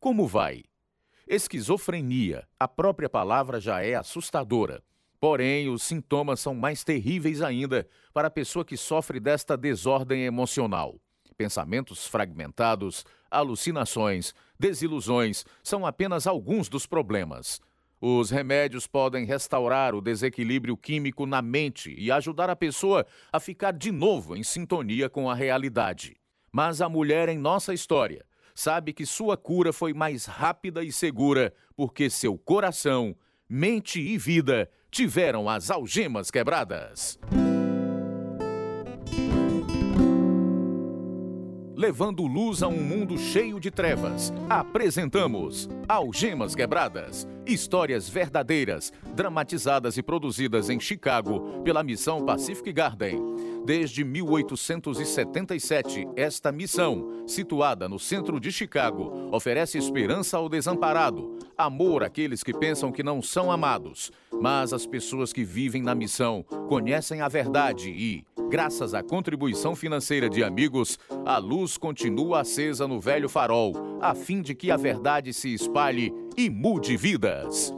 Como vai? Esquizofrenia, a própria palavra já é assustadora. Porém, os sintomas são mais terríveis ainda para a pessoa que sofre desta desordem emocional. Pensamentos fragmentados, alucinações, desilusões são apenas alguns dos problemas. Os remédios podem restaurar o desequilíbrio químico na mente e ajudar a pessoa a ficar de novo em sintonia com a realidade. Mas a mulher em nossa história sabe que sua cura foi mais rápida e segura porque seu coração, mente e vida tiveram as algemas quebradas. Levando luz a um mundo cheio de trevas. Apresentamos Algemas Quebradas, histórias verdadeiras, dramatizadas e produzidas em Chicago pela missão Pacific Garden. Desde 1877, esta missão, situada no centro de Chicago, oferece esperança ao desamparado, amor àqueles que pensam que não são amados. Mas as pessoas que vivem na missão conhecem a verdade e, Graças à contribuição financeira de amigos, a luz continua acesa no velho farol, a fim de que a verdade se espalhe e mude vidas.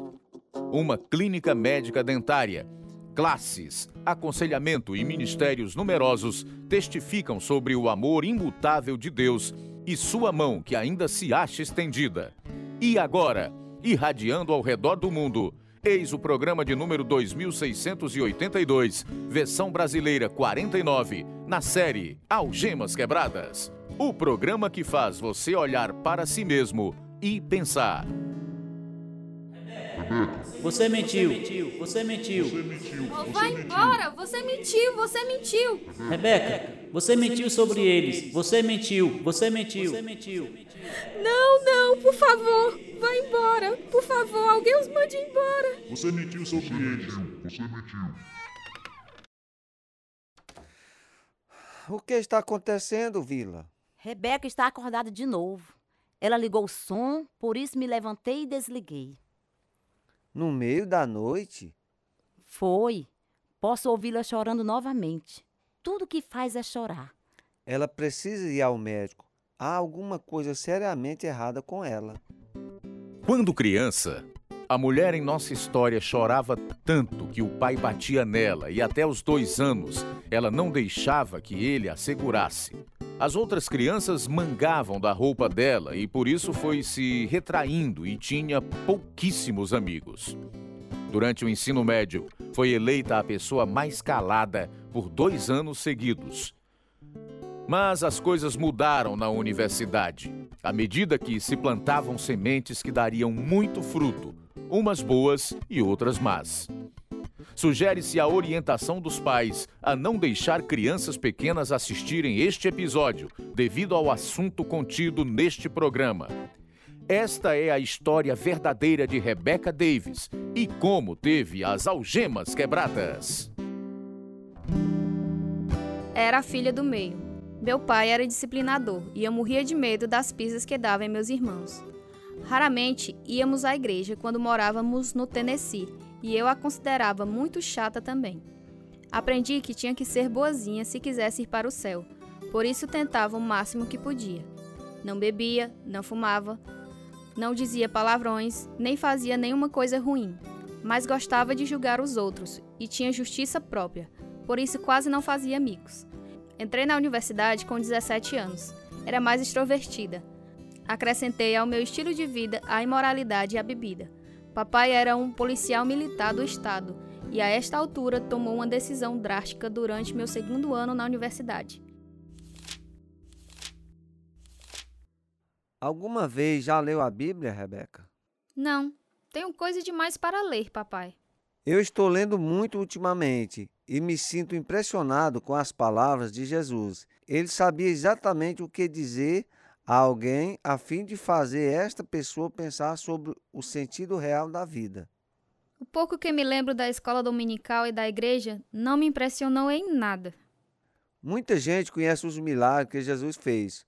Uma clínica médica dentária, classes, aconselhamento e ministérios numerosos testificam sobre o amor imutável de Deus e sua mão que ainda se acha estendida. E agora, irradiando ao redor do mundo, Eis o programa de número 2682, versão brasileira 49, na série Algemas Quebradas. O programa que faz você olhar para si mesmo e pensar. Você mentiu. Você mentiu. Oh, vai embora. Você mentiu. Você mentiu. Rebeca, você mentiu sobre eles. Você mentiu. Você mentiu. Você mentiu. Não, não, por favor. Vai embora. Por favor, alguém os mande embora. Você mentiu sobre eles. Você mentiu. O que está acontecendo, Vila? Rebeca está acordada de novo. Ela ligou o som, por isso me levantei e desliguei. No meio da noite? Foi. Posso ouvi-la chorando novamente. Tudo que faz é chorar. Ela precisa ir ao médico. Há alguma coisa seriamente errada com ela. Quando criança, a mulher em nossa história chorava tanto que o pai batia nela e até os dois anos ela não deixava que ele a segurasse. As outras crianças mangavam da roupa dela e por isso foi se retraindo e tinha pouquíssimos amigos. Durante o ensino médio, foi eleita a pessoa mais calada por dois anos seguidos. Mas as coisas mudaram na universidade, à medida que se plantavam sementes que dariam muito fruto, umas boas e outras más. Sugere-se a orientação dos pais a não deixar crianças pequenas assistirem este episódio, devido ao assunto contido neste programa. Esta é a história verdadeira de Rebecca Davis e como teve as algemas quebradas. Era a filha do meio. Meu pai era disciplinador e eu morria de medo das pisas que dava em meus irmãos. Raramente íamos à igreja quando morávamos no Tennessee e eu a considerava muito chata também. Aprendi que tinha que ser boazinha se quisesse ir para o céu, por isso tentava o máximo que podia. Não bebia, não fumava, não dizia palavrões, nem fazia nenhuma coisa ruim, mas gostava de julgar os outros e tinha justiça própria, por isso quase não fazia amigos. Entrei na universidade com 17 anos. Era mais extrovertida. Acrescentei ao meu estilo de vida a imoralidade e a bebida. Papai era um policial militar do estado e a esta altura tomou uma decisão drástica durante meu segundo ano na universidade. Alguma vez já leu a Bíblia, Rebeca? Não, tenho coisa demais para ler, papai. Eu estou lendo muito ultimamente e me sinto impressionado com as palavras de Jesus. Ele sabia exatamente o que dizer a alguém a fim de fazer esta pessoa pensar sobre o sentido real da vida. O pouco que me lembro da escola dominical e da igreja não me impressionou em nada. Muita gente conhece os milagres que Jesus fez,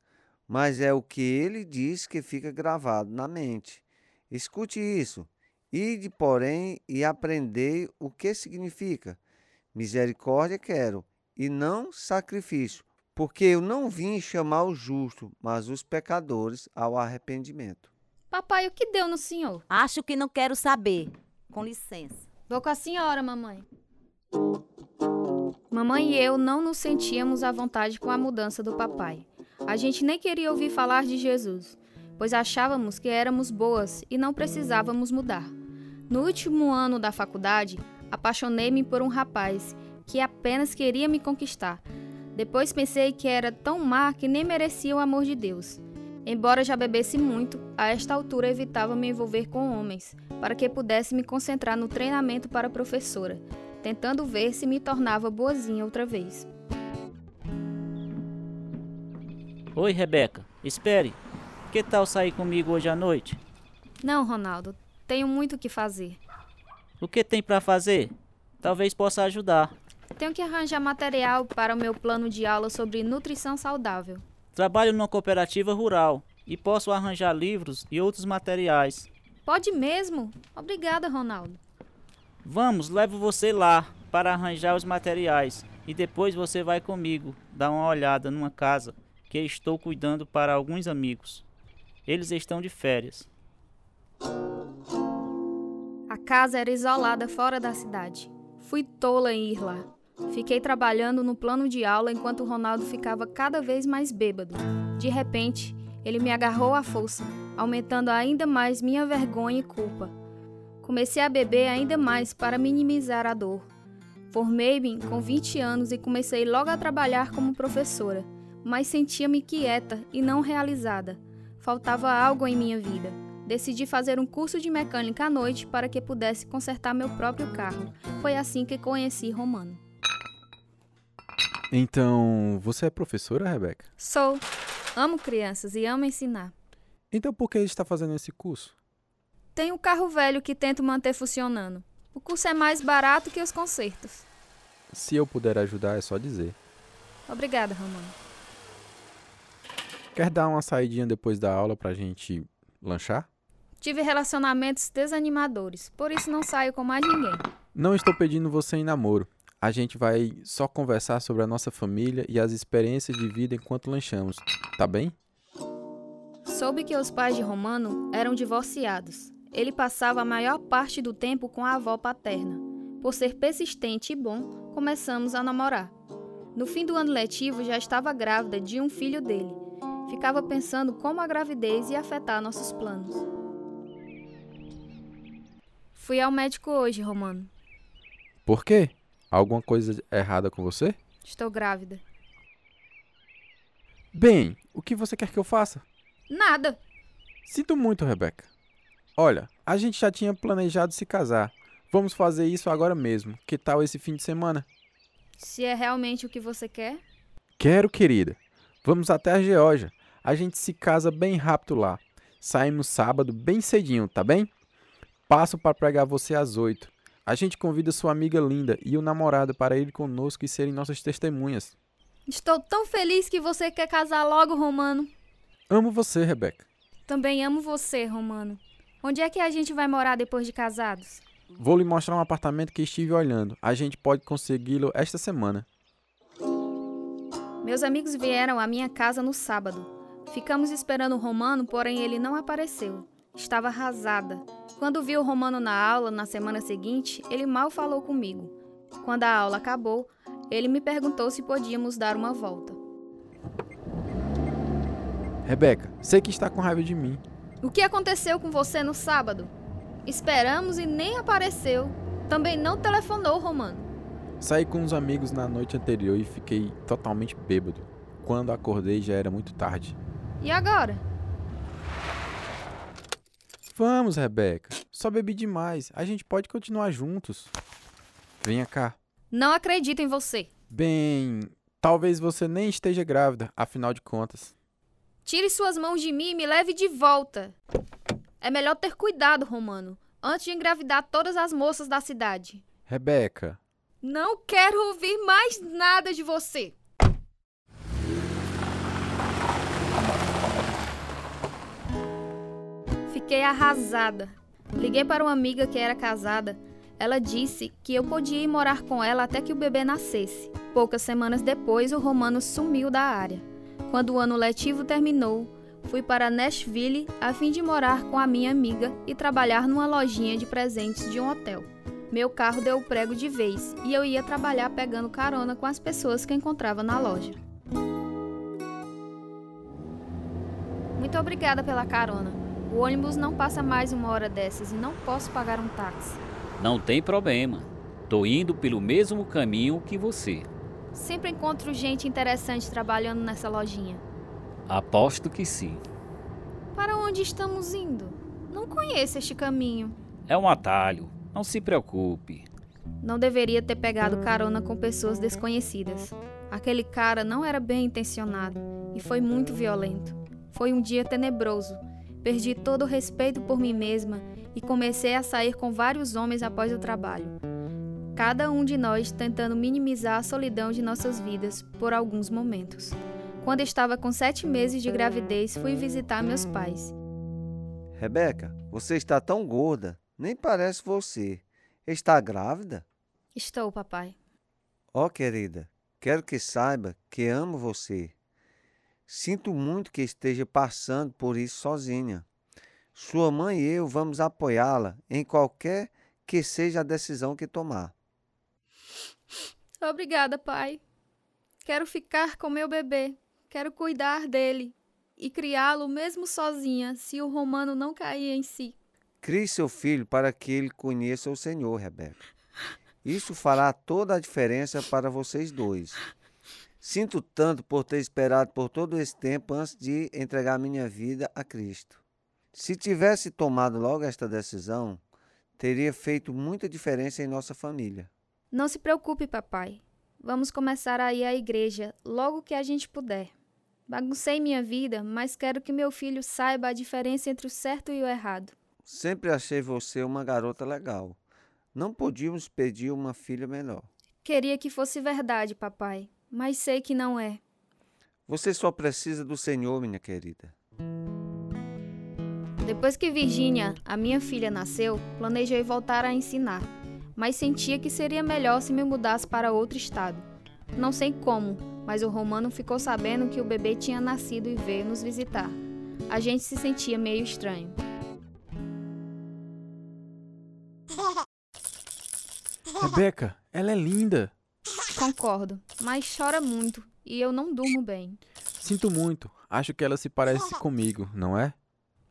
mas é o que ele diz que fica gravado na mente. Escute isso. Ide, porém, e aprendei o que significa. Misericórdia quero, e não sacrifício, porque eu não vim chamar o justo, mas os pecadores ao arrependimento. Papai, o que deu no senhor? Acho que não quero saber. Com licença. Vou com a senhora, mamãe. Mamãe e eu não nos sentíamos à vontade com a mudança do papai. A gente nem queria ouvir falar de Jesus, pois achávamos que éramos boas e não precisávamos mudar. No último ano da faculdade, apaixonei-me por um rapaz que apenas queria me conquistar. Depois pensei que era tão má que nem merecia o amor de Deus. Embora já bebesse muito, a esta altura evitava me envolver com homens, para que pudesse me concentrar no treinamento para professora tentando ver se me tornava boazinha outra vez. Oi, Rebeca. Espere. Que tal sair comigo hoje à noite? Não, Ronaldo. Tenho muito o que fazer. O que tem para fazer? Talvez possa ajudar. Tenho que arranjar material para o meu plano de aula sobre nutrição saudável. Trabalho numa cooperativa rural e posso arranjar livros e outros materiais. Pode mesmo? Obrigada, Ronaldo. Vamos, levo você lá para arranjar os materiais e depois você vai comigo dar uma olhada numa casa que estou cuidando para alguns amigos. Eles estão de férias. A casa era isolada fora da cidade. Fui tola em ir lá. Fiquei trabalhando no plano de aula enquanto Ronaldo ficava cada vez mais bêbado. De repente, ele me agarrou à força, aumentando ainda mais minha vergonha e culpa. Comecei a beber ainda mais para minimizar a dor. Formei-me com 20 anos e comecei logo a trabalhar como professora, mas sentia-me quieta e não realizada. Faltava algo em minha vida. Decidi fazer um curso de mecânica à noite para que pudesse consertar meu próprio carro. Foi assim que conheci Romano. Então, você é professora, Rebeca? Sou. Amo crianças e amo ensinar. Então, por que está fazendo esse curso? Tenho um carro velho que tento manter funcionando. O curso é mais barato que os consertos. Se eu puder ajudar, é só dizer. Obrigada, Romano. Quer dar uma saidinha depois da aula pra gente lanchar? Tive relacionamentos desanimadores, por isso não saio com mais ninguém. Não estou pedindo você em namoro. A gente vai só conversar sobre a nossa família e as experiências de vida enquanto lanchamos, tá bem? Soube que os pais de Romano eram divorciados ele passava a maior parte do tempo com a avó paterna. Por ser persistente e bom, começamos a namorar. No fim do ano letivo, já estava grávida de um filho dele. Ficava pensando como a gravidez ia afetar nossos planos. Fui ao médico hoje, Romano. Por quê? Alguma coisa errada com você? Estou grávida. Bem, o que você quer que eu faça? Nada. Sinto muito, Rebeca. Olha, a gente já tinha planejado se casar. Vamos fazer isso agora mesmo. Que tal esse fim de semana? Se é realmente o que você quer? Quero, querida. Vamos até a Geórgia. A gente se casa bem rápido lá. Saímos sábado bem cedinho, tá bem? Passo para pregar você às oito. A gente convida sua amiga linda e o namorado para ir conosco e serem nossas testemunhas. Estou tão feliz que você quer casar logo, Romano. Amo você, Rebeca. Também amo você, Romano. Onde é que a gente vai morar depois de casados? Vou lhe mostrar um apartamento que estive olhando. A gente pode consegui-lo esta semana. Meus amigos vieram à minha casa no sábado. Ficamos esperando o Romano, porém ele não apareceu. Estava arrasada. Quando vi o Romano na aula na semana seguinte, ele mal falou comigo. Quando a aula acabou, ele me perguntou se podíamos dar uma volta. Rebeca, sei que está com raiva de mim, o que aconteceu com você no sábado? Esperamos e nem apareceu. Também não telefonou, Romano. Saí com uns amigos na noite anterior e fiquei totalmente bêbado. Quando acordei já era muito tarde. E agora? Vamos, Rebeca. Só bebi demais. A gente pode continuar juntos. Venha cá. Não acredito em você. Bem, talvez você nem esteja grávida, afinal de contas. Tire suas mãos de mim e me leve de volta. É melhor ter cuidado, Romano, antes de engravidar todas as moças da cidade. Rebeca. Não quero ouvir mais nada de você. Fiquei arrasada. Liguei para uma amiga que era casada. Ela disse que eu podia ir morar com ela até que o bebê nascesse. Poucas semanas depois, o Romano sumiu da área. Quando o ano letivo terminou, Fui para Nashville a fim de morar com a minha amiga e trabalhar numa lojinha de presentes de um hotel. Meu carro deu o prego de vez e eu ia trabalhar pegando carona com as pessoas que encontrava na loja. Muito obrigada pela carona. O ônibus não passa mais uma hora dessas e não posso pagar um táxi. Não tem problema. Tô indo pelo mesmo caminho que você. Sempre encontro gente interessante trabalhando nessa lojinha. Aposto que sim. Para onde estamos indo? Não conheço este caminho. É um atalho. Não se preocupe. Não deveria ter pegado carona com pessoas desconhecidas. Aquele cara não era bem intencionado e foi muito violento. Foi um dia tenebroso. Perdi todo o respeito por mim mesma e comecei a sair com vários homens após o trabalho. Cada um de nós tentando minimizar a solidão de nossas vidas por alguns momentos. Quando estava com sete meses de gravidez, fui visitar meus pais. Rebeca, você está tão gorda, nem parece você. Está grávida? Estou, papai. Ó, oh, querida, quero que saiba que amo você. Sinto muito que esteja passando por isso sozinha. Sua mãe e eu vamos apoiá-la em qualquer que seja a decisão que tomar. Obrigada, pai. Quero ficar com meu bebê. Quero cuidar dele e criá-lo mesmo sozinha, se o romano não cair em si. Crie seu filho para que ele conheça o Senhor, Rebeca. Isso fará toda a diferença para vocês dois. Sinto tanto por ter esperado por todo esse tempo antes de entregar minha vida a Cristo. Se tivesse tomado logo esta decisão, teria feito muita diferença em nossa família. Não se preocupe, papai. Vamos começar a ir à igreja logo que a gente puder. Baguncei minha vida, mas quero que meu filho saiba a diferença entre o certo e o errado. Sempre achei você uma garota legal. Não podíamos pedir uma filha melhor. Queria que fosse verdade, papai, mas sei que não é. Você só precisa do Senhor, minha querida. Depois que Virgínia, a minha filha, nasceu, planejei voltar a ensinar, mas sentia que seria melhor se me mudasse para outro estado. Não sei como, mas o romano ficou sabendo que o bebê tinha nascido e veio nos visitar. A gente se sentia meio estranho. Rebeca, ela é linda. Concordo, mas chora muito e eu não durmo bem. Sinto muito. Acho que ela se parece comigo, não é?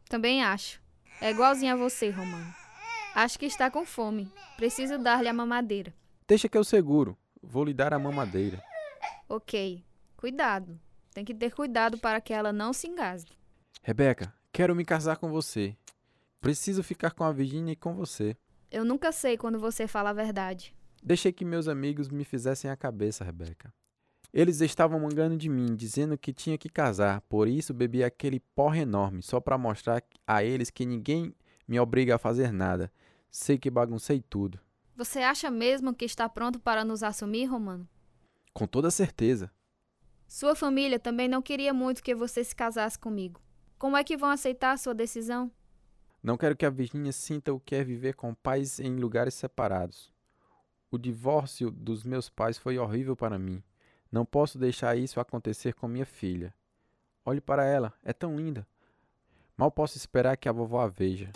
Também acho. É igualzinha a você, Romano. Acho que está com fome. Preciso dar-lhe a mamadeira. Deixa que eu seguro. Vou lhe dar a mamadeira. Ok. Cuidado. Tem que ter cuidado para que ela não se engasgue. Rebeca, quero me casar com você. Preciso ficar com a Virginia e com você. Eu nunca sei quando você fala a verdade. Deixei que meus amigos me fizessem a cabeça, Rebeca. Eles estavam mangando de mim, dizendo que tinha que casar, por isso bebi aquele porre enorme, só para mostrar a eles que ninguém me obriga a fazer nada. Sei que baguncei tudo. Você acha mesmo que está pronto para nos assumir, Romano? Com toda certeza. Sua família também não queria muito que você se casasse comigo. Como é que vão aceitar a sua decisão? Não quero que a Virginia sinta o que é viver com pais em lugares separados. O divórcio dos meus pais foi horrível para mim. Não posso deixar isso acontecer com minha filha. Olhe para ela, é tão linda. Mal posso esperar que a vovó a veja.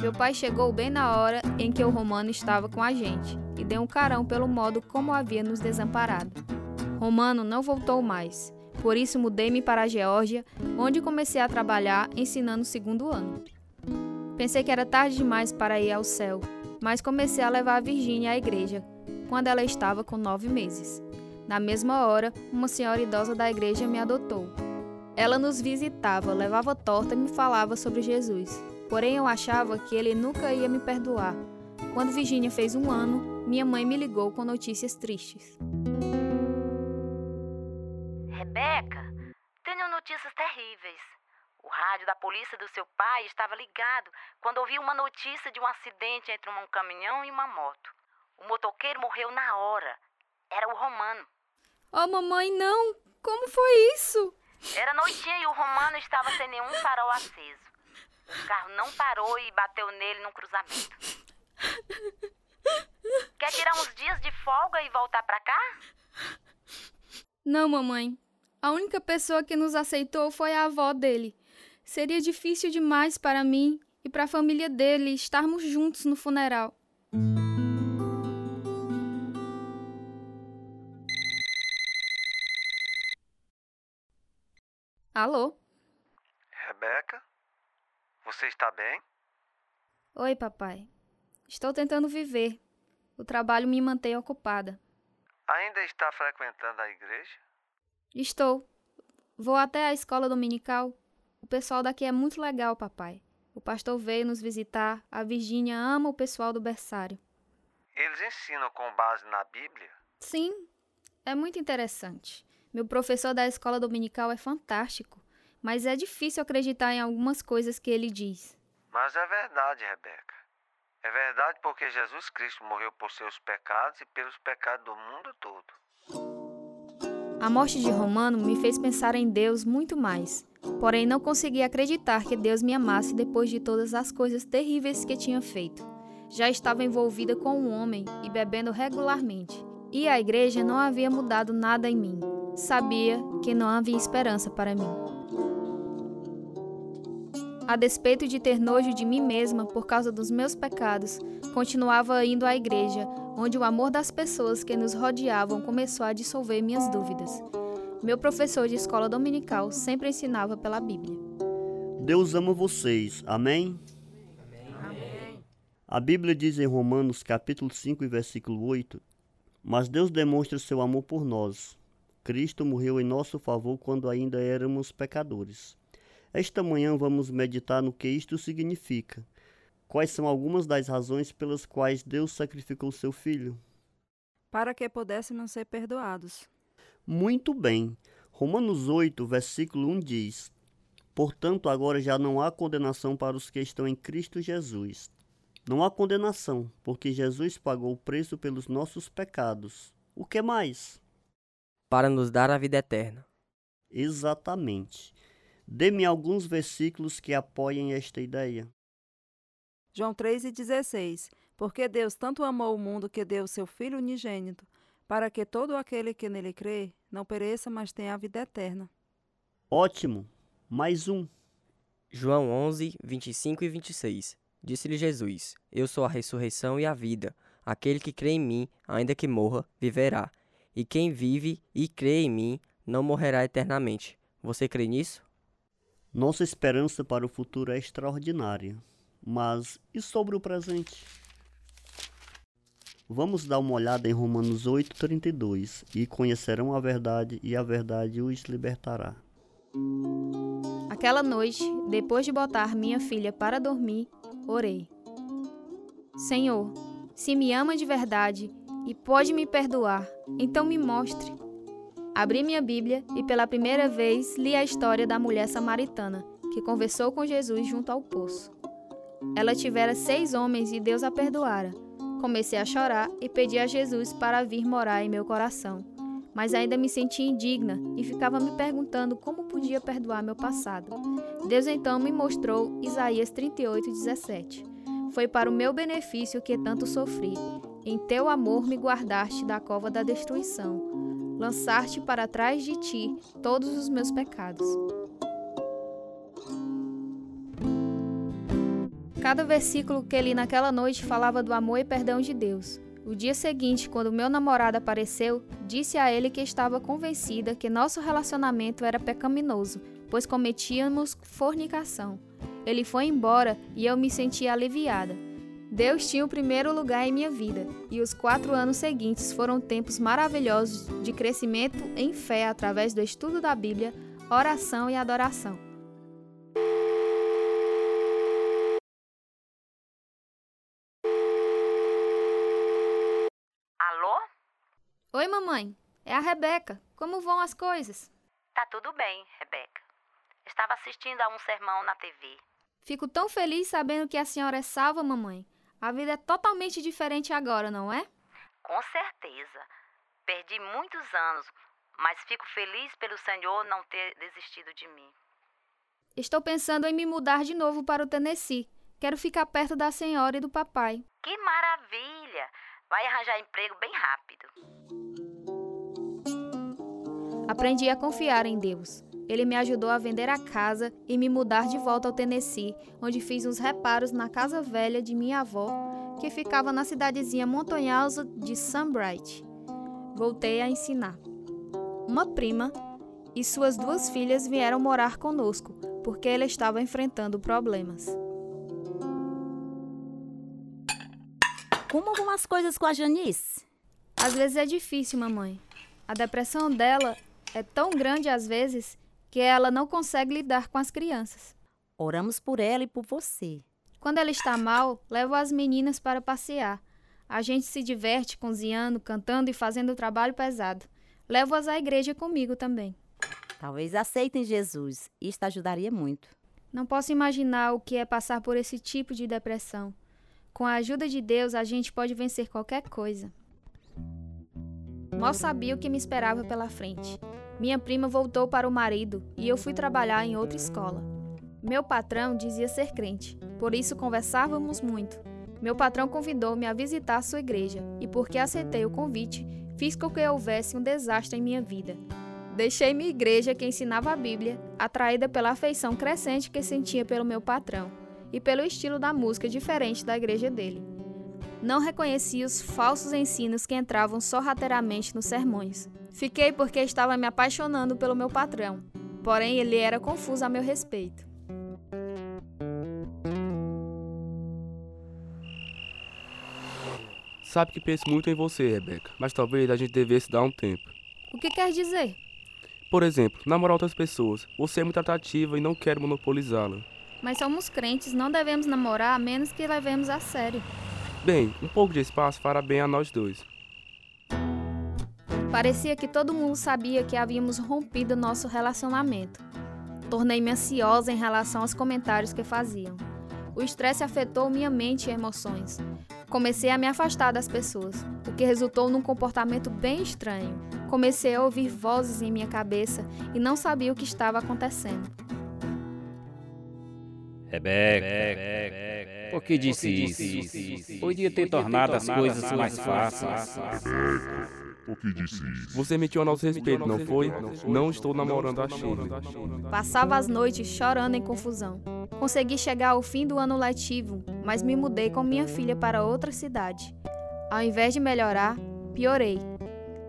Meu pai chegou bem na hora em que o Romano estava com a gente e deu um carão pelo modo como havia nos desamparado. Romano não voltou mais, por isso mudei-me para a Geórgia, onde comecei a trabalhar ensinando o segundo ano. Pensei que era tarde demais para ir ao céu, mas comecei a levar a Virgínia à igreja, quando ela estava com nove meses. Na mesma hora, uma senhora idosa da igreja me adotou. Ela nos visitava, levava torta e me falava sobre Jesus. Porém, eu achava que ele nunca ia me perdoar. Quando Virginia fez um ano, minha mãe me ligou com notícias tristes. Rebeca, tenho notícias terríveis. O rádio da polícia do seu pai estava ligado quando ouviu uma notícia de um acidente entre um caminhão e uma moto. O motoqueiro morreu na hora. Era o Romano. Oh, mamãe, não! Como foi isso? Era noitinha e o Romano estava sem nenhum farol aceso. O carro não parou e bateu nele num cruzamento. Quer tirar uns dias de folga e voltar pra cá? Não, mamãe. A única pessoa que nos aceitou foi a avó dele. Seria difícil demais para mim e para a família dele estarmos juntos no funeral. Alô? Rebeca? Você está bem? Oi, papai. Estou tentando viver. O trabalho me mantém ocupada. Ainda está frequentando a igreja? Estou. Vou até a escola dominical. O pessoal daqui é muito legal, papai. O pastor veio nos visitar. A Virgínia ama o pessoal do berçário. Eles ensinam com base na Bíblia? Sim, é muito interessante. Meu professor da escola dominical é fantástico, mas é difícil acreditar em algumas coisas que ele diz. Mas é verdade, Rebeca. É verdade porque Jesus Cristo morreu por seus pecados e pelos pecados do mundo todo. A morte de Romano me fez pensar em Deus muito mais. Porém, não consegui acreditar que Deus me amasse depois de todas as coisas terríveis que tinha feito. Já estava envolvida com um homem e bebendo regularmente. E a igreja não havia mudado nada em mim. Sabia que não havia esperança para mim. A despeito de ter nojo de mim mesma por causa dos meus pecados, continuava indo à igreja, onde o amor das pessoas que nos rodeavam começou a dissolver minhas dúvidas. Meu professor de escola dominical sempre ensinava pela Bíblia. Deus ama vocês. Amém? Amém. A Bíblia diz em Romanos capítulo 5 versículo 8: Mas Deus demonstra seu amor por nós. Cristo morreu em nosso favor quando ainda éramos pecadores. Esta manhã vamos meditar no que isto significa. Quais são algumas das razões pelas quais Deus sacrificou seu filho? Para que pudéssemos ser perdoados. Muito bem. Romanos 8, versículo 1 diz: Portanto, agora já não há condenação para os que estão em Cristo Jesus. Não há condenação, porque Jesus pagou o preço pelos nossos pecados. O que mais? Para nos dar a vida eterna. Exatamente. Dê-me alguns versículos que apoiem esta ideia. João 3,16 Porque Deus tanto amou o mundo que deu seu Filho unigênito, para que todo aquele que nele crê não pereça, mas tenha a vida eterna. Ótimo! Mais um. João 11, 25 e 26 Disse-lhe Jesus: Eu sou a ressurreição e a vida. Aquele que crê em mim, ainda que morra, viverá. E quem vive e crê em mim, não morrerá eternamente. Você crê nisso? Nossa esperança para o futuro é extraordinária. Mas e sobre o presente? Vamos dar uma olhada em Romanos 8:32 e conhecerão a verdade e a verdade os libertará. Aquela noite, depois de botar minha filha para dormir, orei. Senhor, se me ama de verdade e pode me perdoar, então me mostre. Abri minha Bíblia e pela primeira vez li a história da mulher samaritana que conversou com Jesus junto ao poço. Ela tivera seis homens e Deus a perdoara. Comecei a chorar e pedi a Jesus para vir morar em meu coração, mas ainda me sentia indigna e ficava me perguntando como podia perdoar meu passado. Deus então me mostrou Isaías 38:17. Foi para o meu benefício que tanto sofri. Em teu amor me guardaste da cova da destruição lançar-te para trás de ti todos os meus pecados. Cada versículo que li naquela noite falava do amor e perdão de Deus. O dia seguinte, quando meu namorado apareceu, disse a ele que estava convencida que nosso relacionamento era pecaminoso, pois cometíamos fornicação. Ele foi embora e eu me senti aliviada. Deus tinha o primeiro lugar em minha vida, e os quatro anos seguintes foram tempos maravilhosos de crescimento em fé através do estudo da Bíblia, oração e adoração. Alô? Mamãe. É a Rebeca. Como vão as coisas? Tá tudo bem, Rebeca. Estava assistindo a um sermão na TV. Fico tão feliz sabendo que a senhora é salva, mamãe. A vida é totalmente diferente agora, não é? Com certeza. Perdi muitos anos, mas fico feliz pelo Senhor não ter desistido de mim. Estou pensando em me mudar de novo para o Tennessee. Quero ficar perto da senhora e do papai. Que maravilha! Vai arranjar emprego bem rápido. Aprendi a confiar em Deus. Ele me ajudou a vender a casa e me mudar de volta ao Tennessee, onde fiz uns reparos na casa velha de minha avó, que ficava na cidadezinha montanhosa de Sunbright. Voltei a ensinar. Uma prima e suas duas filhas vieram morar conosco, porque ela estava enfrentando problemas. Como vão as coisas com a Janice? Às vezes é difícil, mamãe. A depressão dela é tão grande às vezes que ela não consegue lidar com as crianças. Oramos por ela e por você. Quando ela está mal, levo as meninas para passear. A gente se diverte cozinhando, cantando e fazendo trabalho pesado. Levo-as à igreja comigo também. Talvez aceitem Jesus. Isto ajudaria muito. Não posso imaginar o que é passar por esse tipo de depressão. Com a ajuda de Deus, a gente pode vencer qualquer coisa. Mal sabia o que me esperava pela frente. Minha prima voltou para o marido e eu fui trabalhar em outra escola. Meu patrão dizia ser crente, por isso conversávamos muito. Meu patrão convidou-me a visitar sua igreja e, porque aceitei o convite, fiz com que houvesse um desastre em minha vida. Deixei minha igreja que ensinava a Bíblia, atraída pela afeição crescente que sentia pelo meu patrão e pelo estilo da música diferente da igreja dele. Não reconheci os falsos ensinos que entravam sorrateiramente nos sermões. Fiquei porque estava me apaixonando pelo meu patrão, porém ele era confuso a meu respeito. Sabe que penso muito em você, Rebeca, mas talvez a gente devesse dar um tempo. O que quer dizer? Por exemplo, namorar outras pessoas. Você é muito atrativa e não quero monopolizá-la. Mas somos crentes, não devemos namorar a menos que levemos a sério. Bem, um pouco de espaço fará bem a nós dois. Parecia que todo mundo sabia que havíamos rompido nosso relacionamento. Tornei-me ansiosa em relação aos comentários que faziam. O estresse afetou minha mente e emoções. Comecei a me afastar das pessoas, o que resultou num comportamento bem estranho. Comecei a ouvir vozes em minha cabeça e não sabia o que estava acontecendo. Rebeca, por que disse isso? Podia ter tornado as coisas mais fáceis. Por que disse isso? Você mentiu a nosso respeito, não foi? Não estou namorando a Shirley. Passava as noites chorando em confusão. Consegui chegar ao fim do ano letivo, mas me mudei com minha filha para outra cidade. Ao invés de melhorar, piorei.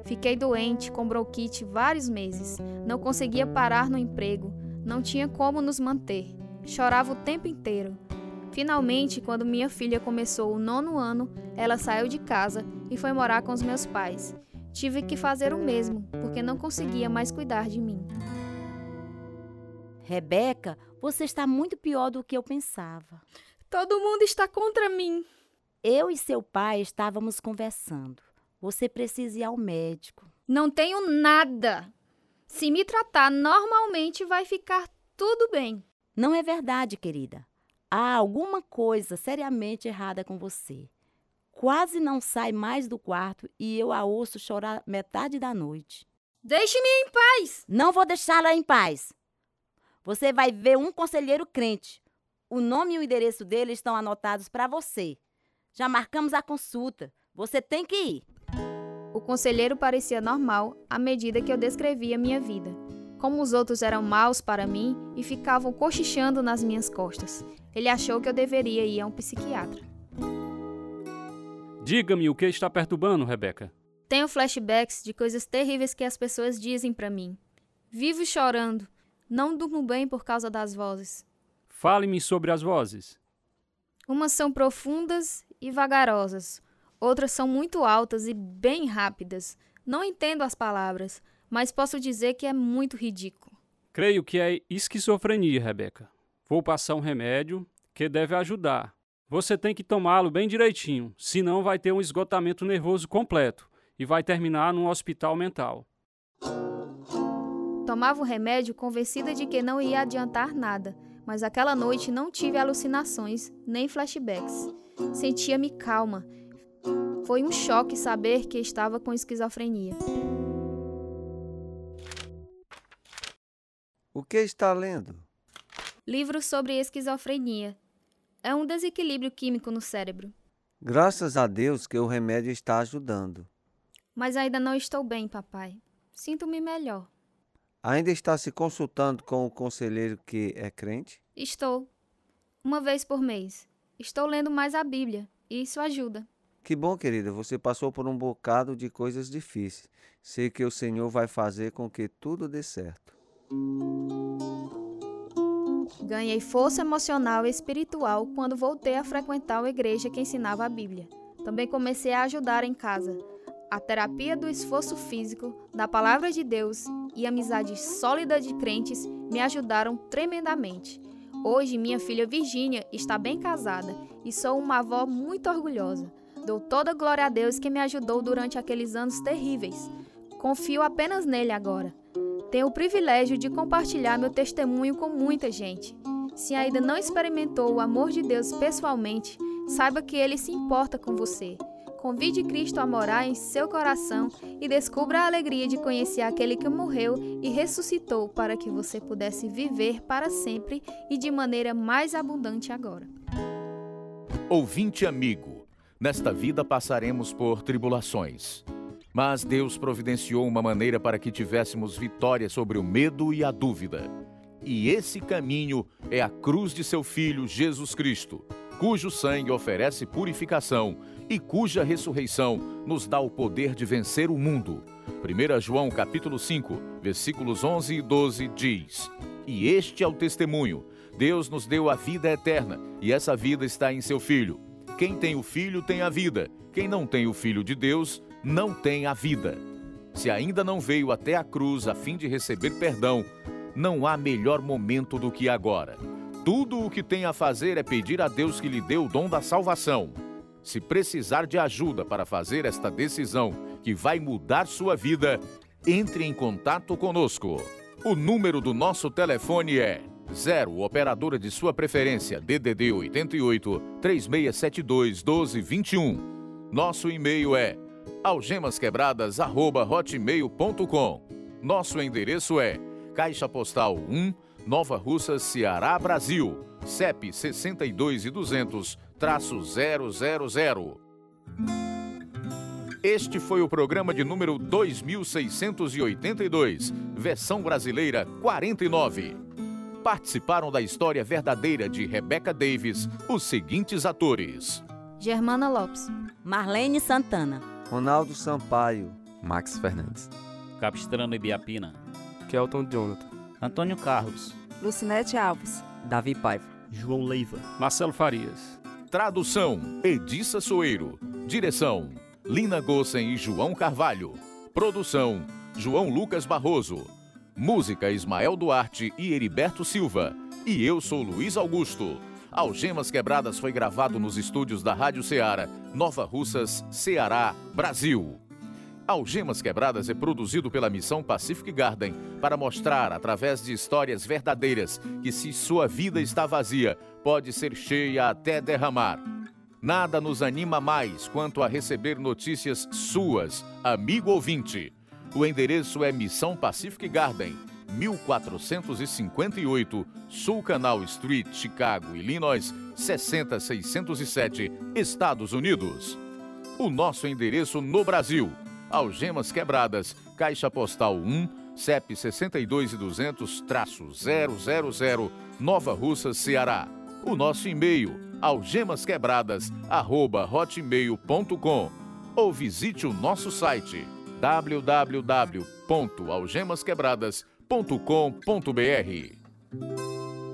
Fiquei doente, com bronquite vários meses. Não conseguia parar no emprego. Não tinha como nos manter. Chorava o tempo inteiro. Finalmente, quando minha filha começou o nono ano, ela saiu de casa e foi morar com os meus pais. Tive que fazer o mesmo, porque não conseguia mais cuidar de mim. Rebeca, você está muito pior do que eu pensava. Todo mundo está contra mim. Eu e seu pai estávamos conversando. Você precisa ir ao médico. Não tenho nada. Se me tratar normalmente, vai ficar tudo bem. Não é verdade, querida. Há alguma coisa seriamente errada com você. Quase não sai mais do quarto e eu a ouço chorar metade da noite. Deixe-me em paz! Não vou deixá-la em paz. Você vai ver um conselheiro crente. O nome e o endereço dele estão anotados para você. Já marcamos a consulta. Você tem que ir. O conselheiro parecia normal à medida que eu descrevia minha vida. Como os outros eram maus para mim e ficavam cochichando nas minhas costas, ele achou que eu deveria ir a um psiquiatra. Diga-me o que está perturbando, Rebeca. Tenho flashbacks de coisas terríveis que as pessoas dizem para mim. Vivo chorando. Não durmo bem por causa das vozes. Fale-me sobre as vozes. Umas são profundas e vagarosas. Outras são muito altas e bem rápidas. Não entendo as palavras, mas posso dizer que é muito ridículo. Creio que é esquizofrenia, Rebeca. Vou passar um remédio que deve ajudar. Você tem que tomá-lo bem direitinho, senão vai ter um esgotamento nervoso completo e vai terminar num hospital mental. Tomava o remédio convencida de que não ia adiantar nada, mas aquela noite não tive alucinações nem flashbacks. Sentia-me calma. Foi um choque saber que estava com esquizofrenia. O que está lendo? Livro sobre esquizofrenia. É um desequilíbrio químico no cérebro. Graças a Deus que o remédio está ajudando. Mas ainda não estou bem, papai. Sinto-me melhor. Ainda está se consultando com o conselheiro que é crente? Estou. Uma vez por mês. Estou lendo mais a Bíblia e isso ajuda. Que bom, querida, você passou por um bocado de coisas difíceis. Sei que o Senhor vai fazer com que tudo dê certo. Ganhei força emocional e espiritual quando voltei a frequentar a igreja que ensinava a Bíblia. Também comecei a ajudar em casa. A terapia do esforço físico, da palavra de Deus e amizade sólida de crentes me ajudaram tremendamente. Hoje, minha filha Virgínia está bem casada e sou uma avó muito orgulhosa. Dou toda a glória a Deus que me ajudou durante aqueles anos terríveis. Confio apenas nele agora. Tenho o privilégio de compartilhar meu testemunho com muita gente. Se ainda não experimentou o amor de Deus pessoalmente, saiba que ele se importa com você. Convide Cristo a morar em seu coração e descubra a alegria de conhecer aquele que morreu e ressuscitou para que você pudesse viver para sempre e de maneira mais abundante agora. Ouvinte amigo, nesta vida passaremos por tribulações. Mas Deus providenciou uma maneira para que tivéssemos vitória sobre o medo e a dúvida. E esse caminho é a cruz de seu Filho Jesus Cristo, cujo sangue oferece purificação e cuja ressurreição nos dá o poder de vencer o mundo. 1 João capítulo 5, versículos 11 e 12 diz: E este é o testemunho: Deus nos deu a vida eterna, e essa vida está em seu Filho. Quem tem o Filho tem a vida. Quem não tem o Filho de Deus não tem a vida. Se ainda não veio até a cruz a fim de receber perdão, não há melhor momento do que agora. Tudo o que tem a fazer é pedir a Deus que lhe dê o dom da salvação. Se precisar de ajuda para fazer esta decisão que vai mudar sua vida, entre em contato conosco. O número do nosso telefone é 0 operadora de sua preferência DDD 88 3672 1221. Nosso e-mail é algemasquebradas@hotmail.com. Nosso endereço é Caixa Postal 1, Nova Russa, Ceará, Brasil. CEP 62 e 200 000. Este foi o programa de número 2682, versão brasileira 49. Participaram da história verdadeira de Rebecca Davis os seguintes atores: Germana Lopes, Marlene Santana, Ronaldo Sampaio, Max Fernandes, Capistrano Ibiapina, Kelton Jonathan, Antônio Carlos, Lucinete Alves, Davi Paiva, João Leiva, Marcelo Farias. Tradução: Edissa Soeiro. Direção: Lina Gossen e João Carvalho. Produção: João Lucas Barroso. Música: Ismael Duarte e Heriberto Silva. E eu sou Luiz Augusto. Algemas Quebradas foi gravado nos estúdios da Rádio Ceará, Nova Russas, Ceará, Brasil. Algemas Quebradas é produzido pela Missão Pacific Garden para mostrar, através de histórias verdadeiras, que se sua vida está vazia, pode ser cheia até derramar. Nada nos anima mais quanto a receber notícias suas, amigo ouvinte. O endereço é Missão Pacific Garden, 1458, Sul Canal Street, Chicago, Illinois, 60607, Estados Unidos. O nosso endereço no Brasil Algemas Quebradas, Caixa Postal 1, CEP 62 e 200-000, Nova Russa, Ceará. O nosso e-mail, algemasquebradas@hotmail.com ou visite o nosso site www.cultura.com.br.